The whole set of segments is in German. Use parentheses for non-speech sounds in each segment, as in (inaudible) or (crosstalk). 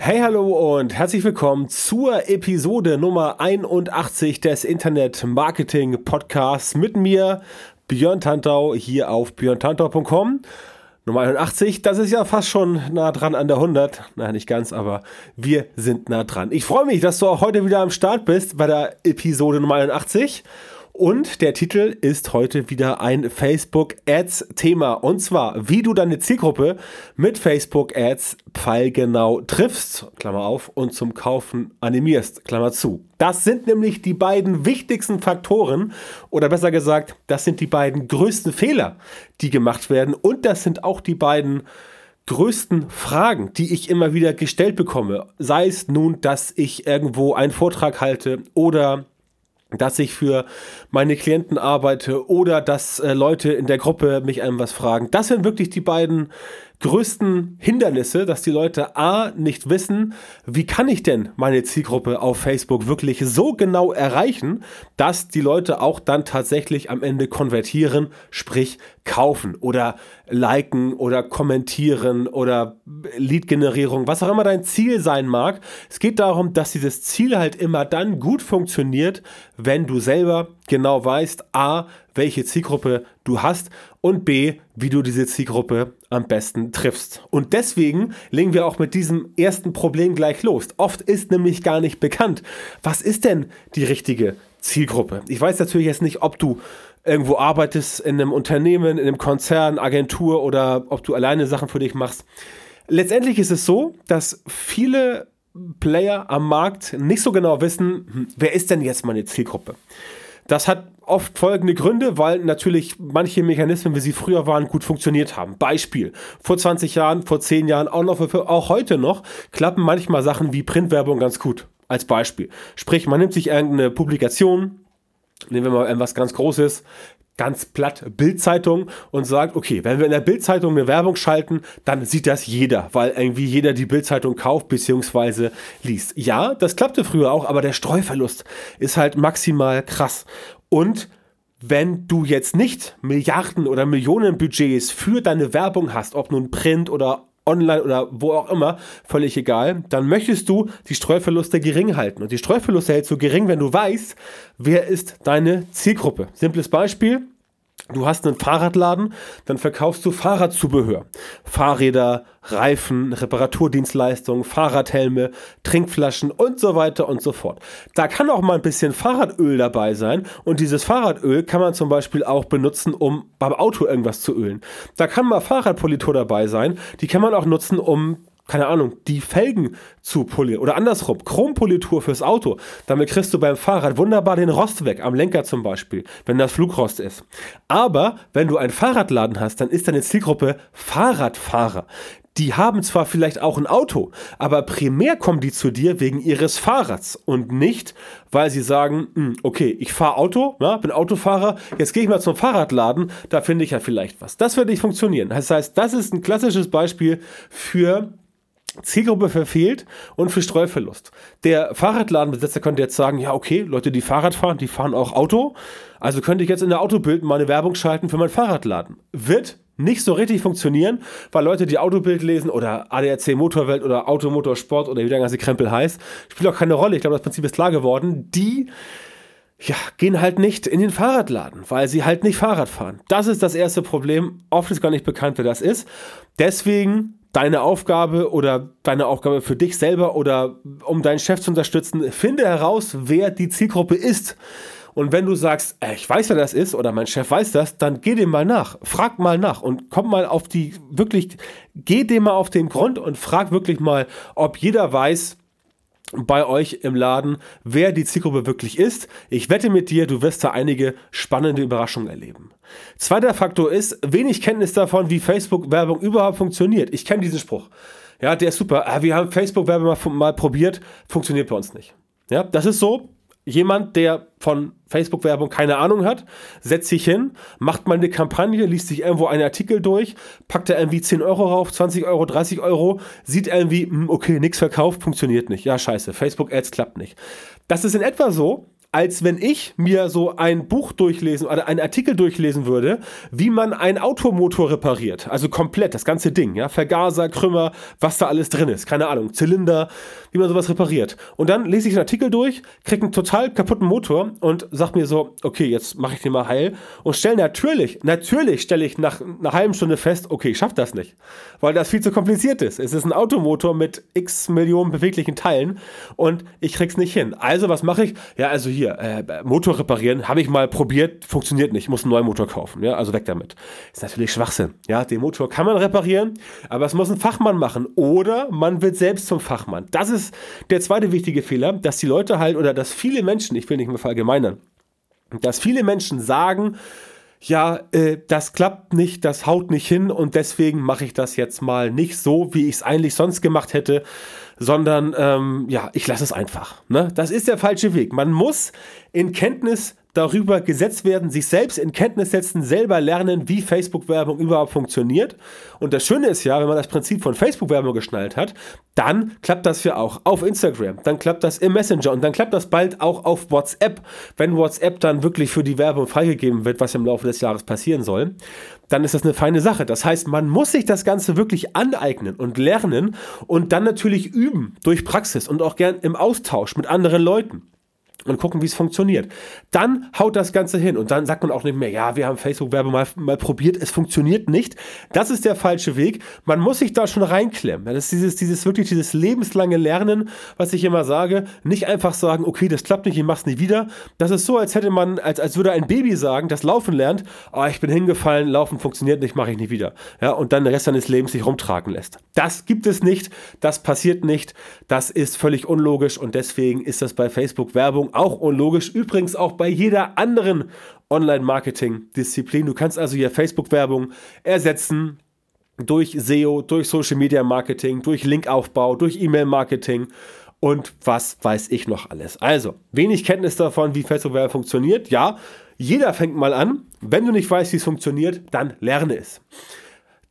Hey, hallo und herzlich willkommen zur Episode Nummer 81 des Internet Marketing Podcasts mit mir, Björn Tantau, hier auf björntantau.com. Nummer 81, das ist ja fast schon nah dran an der 100. Nein, nicht ganz, aber wir sind nah dran. Ich freue mich, dass du auch heute wieder am Start bist bei der Episode Nummer 81. Und der Titel ist heute wieder ein Facebook Ads Thema. Und zwar, wie du deine Zielgruppe mit Facebook Ads pfeilgenau triffst, Klammer auf, und zum Kaufen animierst, Klammer zu. Das sind nämlich die beiden wichtigsten Faktoren oder besser gesagt, das sind die beiden größten Fehler, die gemacht werden. Und das sind auch die beiden größten Fragen, die ich immer wieder gestellt bekomme. Sei es nun, dass ich irgendwo einen Vortrag halte oder dass ich für meine Klienten arbeite oder dass äh, Leute in der Gruppe mich einem was fragen. Das sind wirklich die beiden größten Hindernisse, dass die Leute A nicht wissen, wie kann ich denn meine Zielgruppe auf Facebook wirklich so genau erreichen, dass die Leute auch dann tatsächlich am Ende konvertieren, sprich kaufen oder liken oder kommentieren oder Lead-Generierung, was auch immer dein Ziel sein mag. Es geht darum, dass dieses Ziel halt immer dann gut funktioniert, wenn du selber genau weißt, a, welche Zielgruppe du hast und b, wie du diese Zielgruppe am besten triffst. Und deswegen legen wir auch mit diesem ersten Problem gleich los. Oft ist nämlich gar nicht bekannt, was ist denn die richtige Zielgruppe. Ich weiß natürlich jetzt nicht, ob du irgendwo arbeitest in einem Unternehmen, in einem Konzern, Agentur oder ob du alleine Sachen für dich machst. Letztendlich ist es so, dass viele Player am Markt nicht so genau wissen, hm, wer ist denn jetzt meine Zielgruppe. Das hat oft folgende Gründe, weil natürlich manche Mechanismen, wie sie früher waren, gut funktioniert haben. Beispiel, vor 20 Jahren, vor 10 Jahren, auch, noch, auch heute noch, klappen manchmal Sachen wie Printwerbung ganz gut. Als Beispiel. Sprich, man nimmt sich irgendeine Publikation, nehmen wir mal etwas ganz Großes, ganz platt Bildzeitung und sagt, okay, wenn wir in der Bildzeitung eine Werbung schalten, dann sieht das jeder, weil irgendwie jeder die Bildzeitung kauft bzw. liest. Ja, das klappte früher auch, aber der Streuverlust ist halt maximal krass. Und wenn du jetzt nicht Milliarden oder Millionen Budgets für deine Werbung hast, ob nun Print oder online oder wo auch immer, völlig egal, dann möchtest du die Streuverluste gering halten. Und die Streuverluste hältst du gering, wenn du weißt, wer ist deine Zielgruppe. Simples Beispiel. Du hast einen Fahrradladen, dann verkaufst du Fahrradzubehör. Fahrräder, Reifen, Reparaturdienstleistungen, Fahrradhelme, Trinkflaschen und so weiter und so fort. Da kann auch mal ein bisschen Fahrradöl dabei sein und dieses Fahrradöl kann man zum Beispiel auch benutzen, um beim Auto irgendwas zu ölen. Da kann mal Fahrradpolitur dabei sein, die kann man auch nutzen, um keine Ahnung, die Felgen zu polieren. Oder andersrum, Chrompolitur fürs Auto. Damit kriegst du beim Fahrrad wunderbar den Rost weg, am Lenker zum Beispiel, wenn das Flugrost ist. Aber wenn du einen Fahrradladen hast, dann ist deine Zielgruppe Fahrradfahrer. Die haben zwar vielleicht auch ein Auto, aber primär kommen die zu dir wegen ihres Fahrrads und nicht, weil sie sagen, hm, okay, ich fahre Auto, ja, bin Autofahrer, jetzt gehe ich mal zum Fahrradladen, da finde ich ja vielleicht was. Das wird nicht funktionieren. Das heißt, das ist ein klassisches Beispiel für Zielgruppe verfehlt und für Streuverlust. Der Fahrradladenbesitzer könnte jetzt sagen, ja okay, Leute, die Fahrrad fahren, die fahren auch Auto, also könnte ich jetzt in der Autobild mal eine Werbung schalten für meinen Fahrradladen. Wird nicht so richtig funktionieren, weil Leute, die Autobild lesen oder ADAC Motorwelt oder Automotorsport oder wie der ganze Krempel heißt, spielt auch keine Rolle. Ich glaube, das Prinzip ist klar geworden. Die ja, gehen halt nicht in den Fahrradladen, weil sie halt nicht Fahrrad fahren. Das ist das erste Problem. Oft ist gar nicht bekannt, wer das ist. Deswegen deine Aufgabe oder deine Aufgabe für dich selber oder um deinen Chef zu unterstützen, finde heraus, wer die Zielgruppe ist. Und wenn du sagst, äh, ich weiß, wer das ist oder mein Chef weiß das, dann geh dem mal nach. Frag mal nach und komm mal auf die, wirklich, geh dem mal auf den Grund und frag wirklich mal, ob jeder weiß, bei euch im Laden, wer die Zielgruppe wirklich ist. Ich wette mit dir, du wirst da einige spannende Überraschungen erleben. Zweiter Faktor ist wenig Kenntnis davon, wie Facebook-Werbung überhaupt funktioniert. Ich kenne diesen Spruch. Ja, der ist super. Ah, wir haben Facebook-Werbung mal, mal probiert, funktioniert bei uns nicht. Ja, das ist so. Jemand, der von Facebook-Werbung keine Ahnung hat, setzt sich hin, macht mal eine Kampagne, liest sich irgendwo einen Artikel durch, packt da irgendwie 10 Euro rauf, 20 Euro, 30 Euro, sieht irgendwie, hm, okay, nichts verkauft, funktioniert nicht. Ja, scheiße, Facebook-Ads klappt nicht. Das ist in etwa so, als wenn ich mir so ein Buch durchlesen oder einen Artikel durchlesen würde, wie man einen Automotor repariert. Also komplett, das ganze Ding, ja. Vergaser, Krümmer, was da alles drin ist. Keine Ahnung, Zylinder, wie man sowas repariert. Und dann lese ich den Artikel durch, kriege einen total kaputten Motor und sag mir so, okay, jetzt mache ich den mal heil und stelle natürlich, natürlich stelle ich nach einer halben Stunde fest, okay, ich schaff das nicht. Weil das viel zu kompliziert ist. Es ist ein Automotor mit x Millionen beweglichen Teilen und ich krieg's nicht hin. Also, was mache ich? Ja, also hier, äh, Motor reparieren, habe ich mal probiert, funktioniert nicht, muss einen neuen Motor kaufen, ja, also weg damit. Ist natürlich Schwachsinn, ja, den Motor kann man reparieren, aber es muss ein Fachmann machen oder man wird selbst zum Fachmann. Das ist der zweite wichtige Fehler, dass die Leute halt oder dass viele Menschen, ich will nicht mehr verallgemeinern, dass viele Menschen sagen, ja, äh, das klappt nicht, das haut nicht hin und deswegen mache ich das jetzt mal nicht so, wie ich es eigentlich sonst gemacht hätte, sondern ähm, ja, ich lasse es einfach. Ne? Das ist der falsche Weg. Man muss in Kenntnis darüber gesetzt werden, sich selbst in Kenntnis setzen, selber lernen, wie Facebook-Werbung überhaupt funktioniert. Und das Schöne ist ja, wenn man das Prinzip von Facebook-Werbung geschnallt hat, dann klappt das ja auch auf Instagram, dann klappt das im Messenger und dann klappt das bald auch auf WhatsApp, wenn WhatsApp dann wirklich für die Werbung freigegeben wird, was im Laufe des Jahres passieren soll. Dann ist das eine feine Sache. Das heißt, man muss sich das Ganze wirklich aneignen und lernen und dann natürlich üben durch Praxis und auch gern im Austausch mit anderen Leuten und gucken, wie es funktioniert. Dann haut das Ganze hin und dann sagt man auch nicht mehr, ja, wir haben Facebook-Werbung mal, mal probiert, es funktioniert nicht. Das ist der falsche Weg. Man muss sich da schon reinklemmen. Das ist dieses, dieses wirklich dieses lebenslange Lernen, was ich immer sage. Nicht einfach sagen, okay, das klappt nicht, ich mach's nicht wieder. Das ist so, als hätte man, als, als würde ein Baby sagen, das Laufen lernt, oh, ich bin hingefallen, Laufen funktioniert nicht, mache ich nicht wieder. Ja, und dann den Rest seines Lebens sich rumtragen lässt. Das gibt es nicht, das passiert nicht, das ist völlig unlogisch und deswegen ist das bei Facebook Werbung auch unlogisch. Übrigens auch bei jeder anderen Online-Marketing-Disziplin. Du kannst also hier Facebook-Werbung ersetzen durch SEO, durch Social Media Marketing, durch Linkaufbau, durch E-Mail-Marketing und was weiß ich noch alles. Also, wenig Kenntnis davon, wie Facebook-Werbung funktioniert. Ja, jeder fängt mal an. Wenn du nicht weißt, wie es funktioniert, dann lerne es.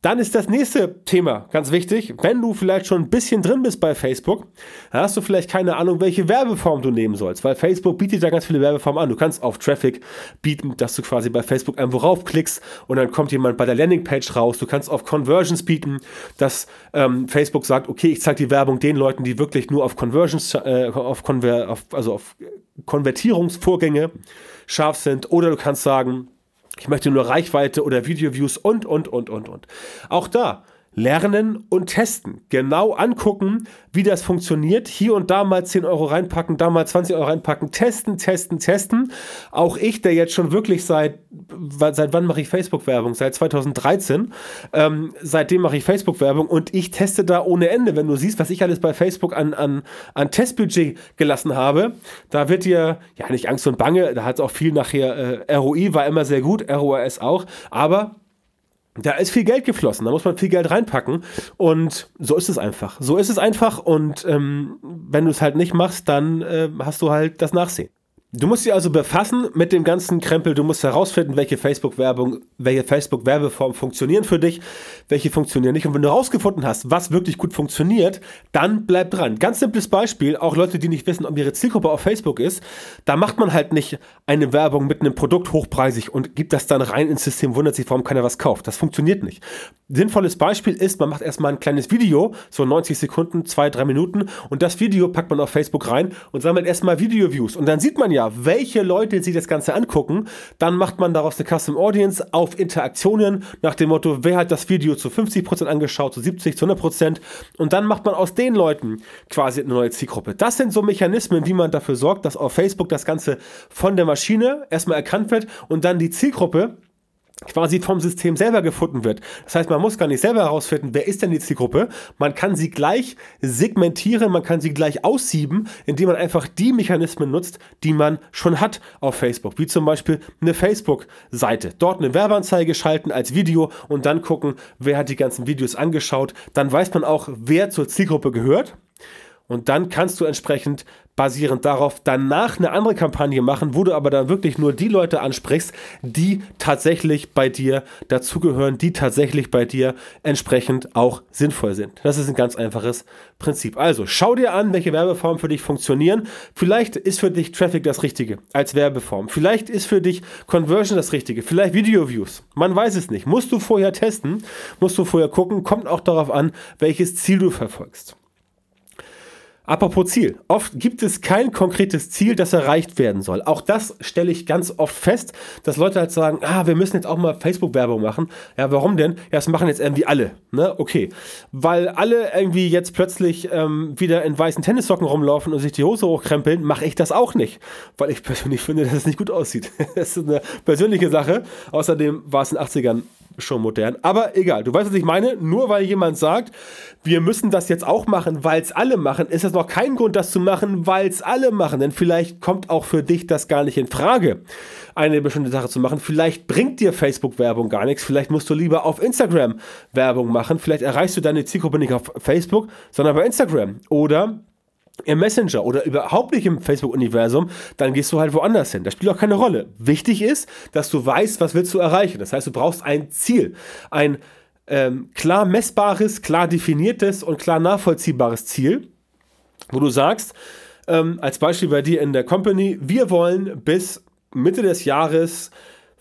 Dann ist das nächste Thema ganz wichtig. Wenn du vielleicht schon ein bisschen drin bist bei Facebook, dann hast du vielleicht keine Ahnung, welche Werbeform du nehmen sollst, weil Facebook bietet da ganz viele Werbeformen an. Du kannst auf Traffic bieten, dass du quasi bei Facebook irgendwo raufklickst und dann kommt jemand bei der Landingpage raus. Du kannst auf Conversions bieten, dass ähm, Facebook sagt, okay, ich zeige die Werbung den Leuten, die wirklich nur auf Conversions, äh, auf, Konver auf, also auf Konvertierungsvorgänge scharf sind. Oder du kannst sagen, ich möchte nur Reichweite oder Video-Views und, und, und, und, und. Auch da lernen und testen. Genau angucken, wie das funktioniert. Hier und da mal 10 Euro reinpacken, da mal 20 Euro reinpacken. Testen, testen, testen. Auch ich, der jetzt schon wirklich seit, seit wann mache ich Facebook-Werbung? Seit 2013. Ähm, seitdem mache ich Facebook-Werbung und ich teste da ohne Ende. Wenn du siehst, was ich alles bei Facebook an, an, an Testbudget gelassen habe, da wird dir, ja nicht Angst und Bange, da hat es auch viel nachher, äh, ROI war immer sehr gut, ROAS auch, aber da ist viel Geld geflossen, da muss man viel Geld reinpacken und so ist es einfach. So ist es einfach und ähm, wenn du es halt nicht machst, dann äh, hast du halt das Nachsehen. Du musst dich also befassen mit dem ganzen Krempel. Du musst herausfinden, welche Facebook-Werbung, welche Facebook-Werbeformen funktionieren für dich, welche funktionieren nicht. Und wenn du herausgefunden hast, was wirklich gut funktioniert, dann bleib dran. Ganz simples Beispiel, auch Leute, die nicht wissen, ob ihre Zielgruppe auf Facebook ist, da macht man halt nicht eine Werbung mit einem Produkt hochpreisig und gibt das dann rein ins System, wundert sich, warum keiner was kauft. Das funktioniert nicht. Sinnvolles Beispiel ist, man macht erstmal ein kleines Video, so 90 Sekunden, zwei, drei Minuten, und das Video packt man auf Facebook rein und sammelt erstmal Video-Views. Und dann sieht man ja, ja, welche Leute sich das Ganze angucken, dann macht man daraus eine Custom Audience auf Interaktionen nach dem Motto, wer hat das Video zu 50% angeschaut, zu 70, zu 100% und dann macht man aus den Leuten quasi eine neue Zielgruppe. Das sind so Mechanismen, wie man dafür sorgt, dass auf Facebook das Ganze von der Maschine erstmal erkannt wird und dann die Zielgruppe quasi vom System selber gefunden wird. Das heißt, man muss gar nicht selber herausfinden, wer ist denn die Zielgruppe. Man kann sie gleich segmentieren, man kann sie gleich aussieben, indem man einfach die Mechanismen nutzt, die man schon hat auf Facebook. Wie zum Beispiel eine Facebook-Seite. Dort eine Werbeanzeige schalten als Video und dann gucken, wer hat die ganzen Videos angeschaut. Dann weiß man auch, wer zur Zielgruppe gehört. Und dann kannst du entsprechend basierend darauf danach eine andere Kampagne machen, wo du aber dann wirklich nur die Leute ansprichst, die tatsächlich bei dir dazugehören, die tatsächlich bei dir entsprechend auch sinnvoll sind. Das ist ein ganz einfaches Prinzip. Also schau dir an, welche Werbeformen für dich funktionieren. Vielleicht ist für dich Traffic das Richtige als Werbeform. Vielleicht ist für dich Conversion das Richtige. Vielleicht Video Views. Man weiß es nicht. Musst du vorher testen, musst du vorher gucken. Kommt auch darauf an, welches Ziel du verfolgst. Apropos Ziel. Oft gibt es kein konkretes Ziel, das erreicht werden soll. Auch das stelle ich ganz oft fest, dass Leute halt sagen, ah, wir müssen jetzt auch mal Facebook-Werbung machen. Ja, warum denn? Ja, das machen jetzt irgendwie alle. Ne? Okay. Weil alle irgendwie jetzt plötzlich ähm, wieder in weißen Tennissocken rumlaufen und sich die Hose hochkrempeln, mache ich das auch nicht. Weil ich persönlich finde, dass es nicht gut aussieht. (laughs) das ist eine persönliche Sache. Außerdem war es in den 80ern schon modern. Aber egal, du weißt, was ich meine. Nur weil jemand sagt, wir müssen das jetzt auch machen, weil es alle machen, ist das noch kein Grund, das zu machen, weil es alle machen. Denn vielleicht kommt auch für dich das gar nicht in Frage, eine bestimmte Sache zu machen. Vielleicht bringt dir Facebook-Werbung gar nichts. Vielleicht musst du lieber auf Instagram Werbung machen. Vielleicht erreichst du deine Zielgruppe nicht auf Facebook, sondern bei Instagram. Oder im Messenger oder überhaupt nicht im Facebook-Universum, dann gehst du halt woanders hin. Das spielt auch keine Rolle. Wichtig ist, dass du weißt, was willst du erreichen. Das heißt, du brauchst ein Ziel, ein ähm, klar messbares, klar definiertes und klar nachvollziehbares Ziel, wo du sagst, ähm, als Beispiel bei dir in der Company, wir wollen bis Mitte des Jahres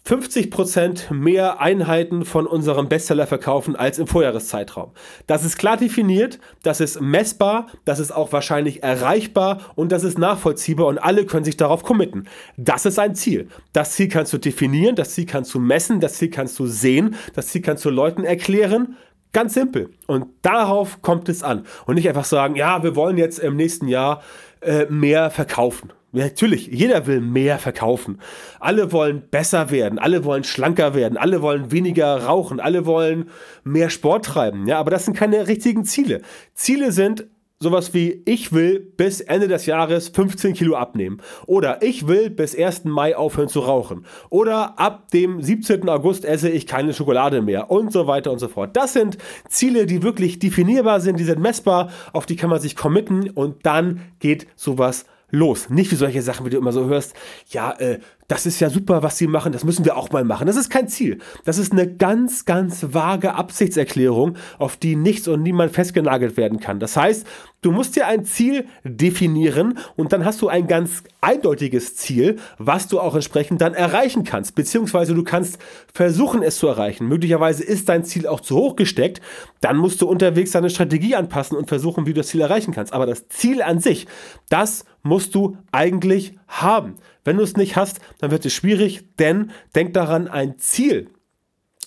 50% mehr Einheiten von unserem Bestseller verkaufen als im Vorjahreszeitraum. Das ist klar definiert, das ist messbar, das ist auch wahrscheinlich erreichbar und das ist nachvollziehbar und alle können sich darauf committen. Das ist ein Ziel. Das Ziel kannst du definieren, das Ziel kannst du messen, das Ziel kannst du sehen, das Ziel kannst du Leuten erklären. Ganz simpel. Und darauf kommt es an. Und nicht einfach sagen, ja, wir wollen jetzt im nächsten Jahr äh, mehr verkaufen. Natürlich, jeder will mehr verkaufen. Alle wollen besser werden, alle wollen schlanker werden, alle wollen weniger rauchen, alle wollen mehr Sport treiben. Ja, aber das sind keine richtigen Ziele. Ziele sind sowas wie, ich will bis Ende des Jahres 15 Kilo abnehmen. Oder ich will bis 1. Mai aufhören zu rauchen. Oder ab dem 17. August esse ich keine Schokolade mehr. Und so weiter und so fort. Das sind Ziele, die wirklich definierbar sind, die sind messbar, auf die kann man sich committen und dann geht sowas los. Nicht wie solche Sachen, wie du immer so hörst, ja, äh, das ist ja super, was sie machen, das müssen wir auch mal machen. Das ist kein Ziel. Das ist eine ganz, ganz vage Absichtserklärung, auf die nichts und niemand festgenagelt werden kann. Das heißt, du musst dir ein Ziel definieren und dann hast du ein ganz eindeutiges Ziel, was du auch entsprechend dann erreichen kannst. Beziehungsweise du kannst versuchen, es zu erreichen. Möglicherweise ist dein Ziel auch zu hoch gesteckt. Dann musst du unterwegs deine Strategie anpassen und versuchen, wie du das Ziel erreichen kannst. Aber das Ziel an sich, das musst du eigentlich haben. Wenn du es nicht hast, dann wird es schwierig, denn denk daran, ein Ziel,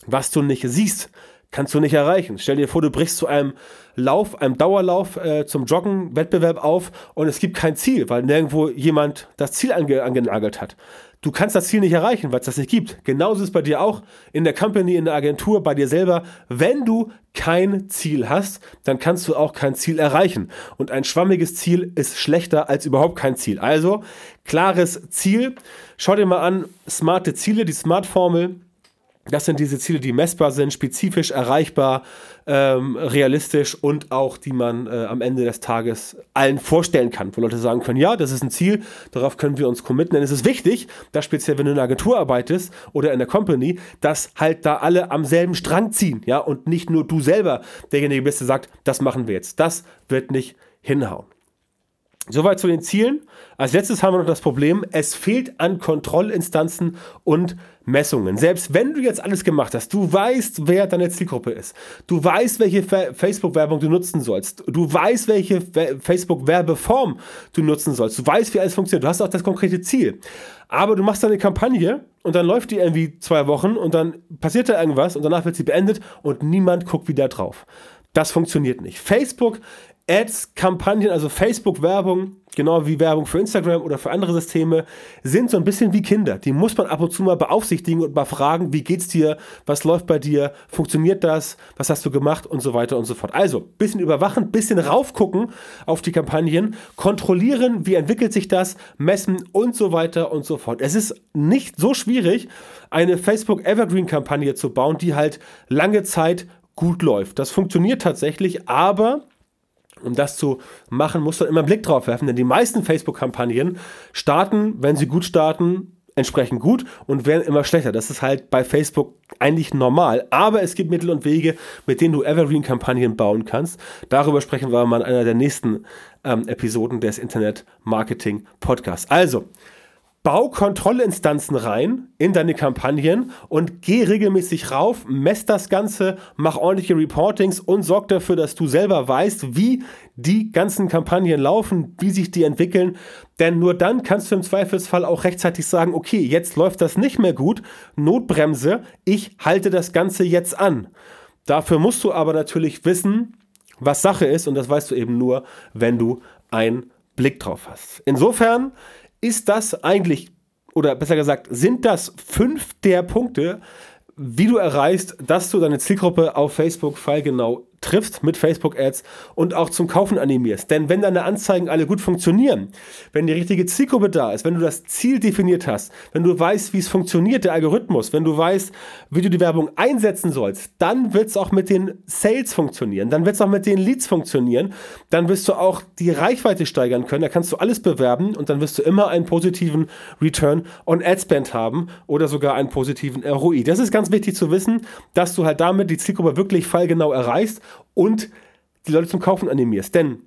was du nicht siehst, kannst du nicht erreichen. Stell dir vor, du brichst zu einem Lauf, einem Dauerlauf äh, zum Joggen, Wettbewerb auf und es gibt kein Ziel, weil nirgendwo jemand das Ziel ange angenagelt hat. Du kannst das Ziel nicht erreichen, weil es das nicht gibt. Genauso ist es bei dir auch in der Company, in der Agentur, bei dir selber. Wenn du kein Ziel hast, dann kannst du auch kein Ziel erreichen. Und ein schwammiges Ziel ist schlechter als überhaupt kein Ziel. Also klares Ziel. Schau dir mal an, smarte Ziele, die Smart-Formel. Das sind diese Ziele, die messbar sind, spezifisch erreichbar, ähm, realistisch und auch die man äh, am Ende des Tages allen vorstellen kann, wo Leute sagen können, ja, das ist ein Ziel, darauf können wir uns committen. Denn es ist wichtig, dass speziell wenn du in einer Agentur arbeitest oder in der Company, dass halt da alle am selben Strang ziehen, ja, und nicht nur du selber derjenige bist, der sagt, das machen wir jetzt. Das wird nicht hinhauen. Soweit zu den Zielen. Als letztes haben wir noch das Problem, es fehlt an Kontrollinstanzen und Messungen. Selbst wenn du jetzt alles gemacht hast, du weißt, wer deine Zielgruppe ist, du weißt, welche Facebook-Werbung du nutzen sollst, du weißt, welche Facebook-Werbeform du nutzen sollst, du weißt, wie alles funktioniert, du hast auch das konkrete Ziel. Aber du machst deine Kampagne und dann läuft die irgendwie zwei Wochen und dann passiert da irgendwas und danach wird sie beendet und niemand guckt wieder drauf. Das funktioniert nicht. Facebook Ads-Kampagnen, also Facebook-Werbung, genau wie Werbung für Instagram oder für andere Systeme, sind so ein bisschen wie Kinder. Die muss man ab und zu mal beaufsichtigen und mal fragen, wie geht's dir, was läuft bei dir, funktioniert das, was hast du gemacht und so weiter und so fort. Also, bisschen überwachen, bisschen raufgucken auf die Kampagnen, kontrollieren, wie entwickelt sich das, messen und so weiter und so fort. Es ist nicht so schwierig, eine Facebook Evergreen-Kampagne zu bauen, die halt lange Zeit gut läuft. Das funktioniert tatsächlich, aber Um das zu machen, musst du immer einen Blick drauf werfen, denn die meisten Facebook-Kampagnen starten, wenn sie gut starten, entsprechend gut und werden immer schlechter. Das ist halt bei Facebook eigentlich normal. Aber es gibt Mittel und Wege, mit denen du Evergreen-Kampagnen bauen kannst. Darüber sprechen wir mal in einer der nächsten ähm, Episoden des Internet Marketing Podcasts. Also, Bau Kontrollinstanzen rein in deine Kampagnen und geh regelmäßig rauf, mess das Ganze, mach ordentliche Reportings und sorg dafür, dass du selber weißt, wie die ganzen Kampagnen laufen, wie sich die entwickeln. Denn nur dann kannst du im Zweifelsfall auch rechtzeitig sagen, okay, jetzt läuft das nicht mehr gut, Notbremse, ich halte das Ganze jetzt an. Dafür musst du aber natürlich wissen, was Sache ist und das weißt du eben nur, wenn du einen Blick drauf hast. Insofern ist das eigentlich, oder besser gesagt, sind das fünf der Punkte, wie du erreichst, dass du deine Zielgruppe auf Facebook fallgenau triffst mit Facebook-Ads und auch zum Kaufen animierst. Denn wenn deine Anzeigen alle gut funktionieren, wenn die richtige Zielgruppe da ist, wenn du das Ziel definiert hast, wenn du weißt, wie es funktioniert, der Algorithmus, wenn du weißt, wie du die Werbung einsetzen sollst, dann wird es auch mit den Sales funktionieren, dann wird es auch mit den Leads funktionieren, dann wirst du auch die Reichweite steigern können, da kannst du alles bewerben und dann wirst du immer einen positiven Return on Ad Spend haben oder sogar einen positiven ROI. Das ist ganz wichtig zu wissen, dass du halt damit die Zielgruppe wirklich fallgenau erreichst und die Leute zum Kaufen animierst. Denn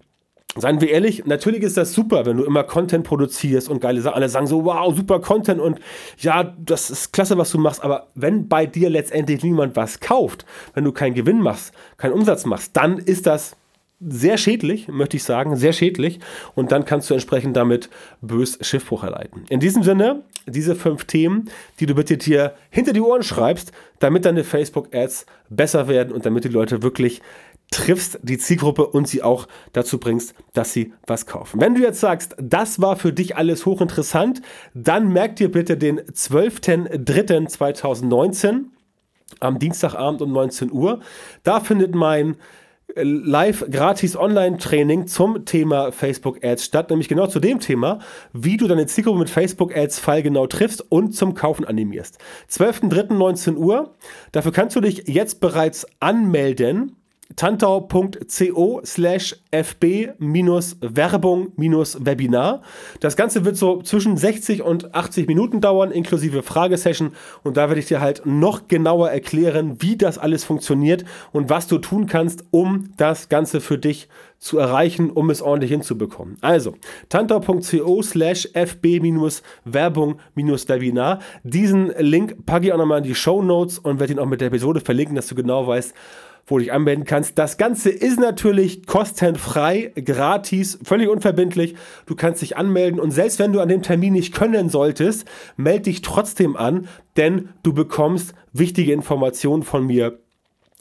Seien wir ehrlich, natürlich ist das super, wenn du immer Content produzierst und geile Sachen. Alle sagen so, wow, super Content und ja, das ist klasse, was du machst. Aber wenn bei dir letztendlich niemand was kauft, wenn du keinen Gewinn machst, keinen Umsatz machst, dann ist das sehr schädlich, möchte ich sagen, sehr schädlich. Und dann kannst du entsprechend damit bös Schiffbruch erleiden. In diesem Sinne, diese fünf Themen, die du bitte dir hinter die Ohren schreibst, damit deine Facebook-Ads besser werden und damit die Leute wirklich triffst die Zielgruppe und sie auch dazu bringst, dass sie was kaufen. Wenn du jetzt sagst, das war für dich alles hochinteressant, dann merk dir bitte den 12.03.2019 am Dienstagabend um 19 Uhr. Da findet mein live gratis Online-Training zum Thema Facebook Ads statt, nämlich genau zu dem Thema, wie du deine Zielgruppe mit Facebook Ads fallgenau triffst und zum Kaufen animierst. 12.03.19 Uhr. Dafür kannst du dich jetzt bereits anmelden tantau.co slash fb-werbung-webinar. Das Ganze wird so zwischen 60 und 80 Minuten dauern, inklusive Fragesession. Und da werde ich dir halt noch genauer erklären, wie das alles funktioniert und was du tun kannst, um das Ganze für dich zu erreichen, um es ordentlich hinzubekommen. Also, tantau.co slash fb-werbung-webinar. Diesen Link packe ich auch nochmal in die Show Notes und werde ihn auch mit der Episode verlinken, dass du genau weißt, wo du dich anmelden kannst. Das Ganze ist natürlich kostenfrei, gratis, völlig unverbindlich. Du kannst dich anmelden und selbst wenn du an dem Termin nicht können solltest, melde dich trotzdem an, denn du bekommst wichtige Informationen von mir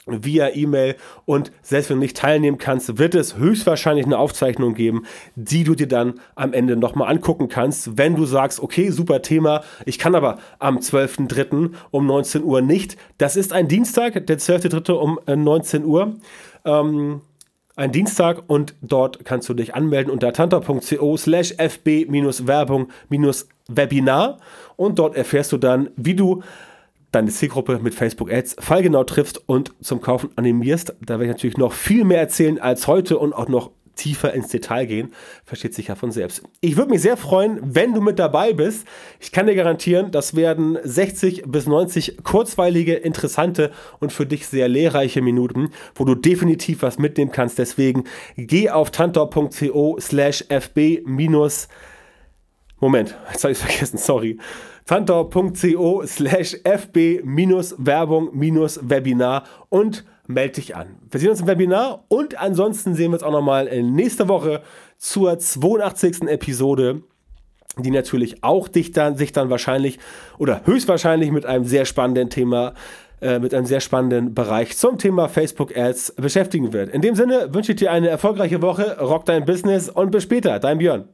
via E-Mail und selbst wenn du nicht teilnehmen kannst, wird es höchstwahrscheinlich eine Aufzeichnung geben, die du dir dann am Ende nochmal angucken kannst, wenn du sagst, okay, super Thema, ich kann aber am 12.03. um 19 Uhr nicht. Das ist ein Dienstag, der 12.03. um 19 äh, Uhr. Ähm, ein Dienstag und dort kannst du dich anmelden unter tanta.co slash fb-werbung-webinar und dort erfährst du dann, wie du deine Zielgruppe mit Facebook Ads fallgenau triffst und zum Kaufen animierst. Da werde ich natürlich noch viel mehr erzählen als heute und auch noch tiefer ins Detail gehen, versteht sich ja von selbst. Ich würde mich sehr freuen, wenn du mit dabei bist. Ich kann dir garantieren, das werden 60 bis 90 kurzweilige, interessante und für dich sehr lehrreiche Minuten, wo du definitiv was mitnehmen kannst. Deswegen geh auf tantor.co slash fb Moment, jetzt habe ich es vergessen, sorry fantor.co slash fb-werbung-webinar und melde dich an. Wir sehen uns im Webinar und ansonsten sehen wir uns auch nochmal nächste Woche zur 82. Episode, die natürlich auch dich dann, sich dann wahrscheinlich oder höchstwahrscheinlich mit einem sehr spannenden Thema äh, mit einem sehr spannenden Bereich zum Thema Facebook Ads beschäftigen wird. In dem Sinne wünsche ich dir eine erfolgreiche Woche, rock dein Business und bis später, dein Björn.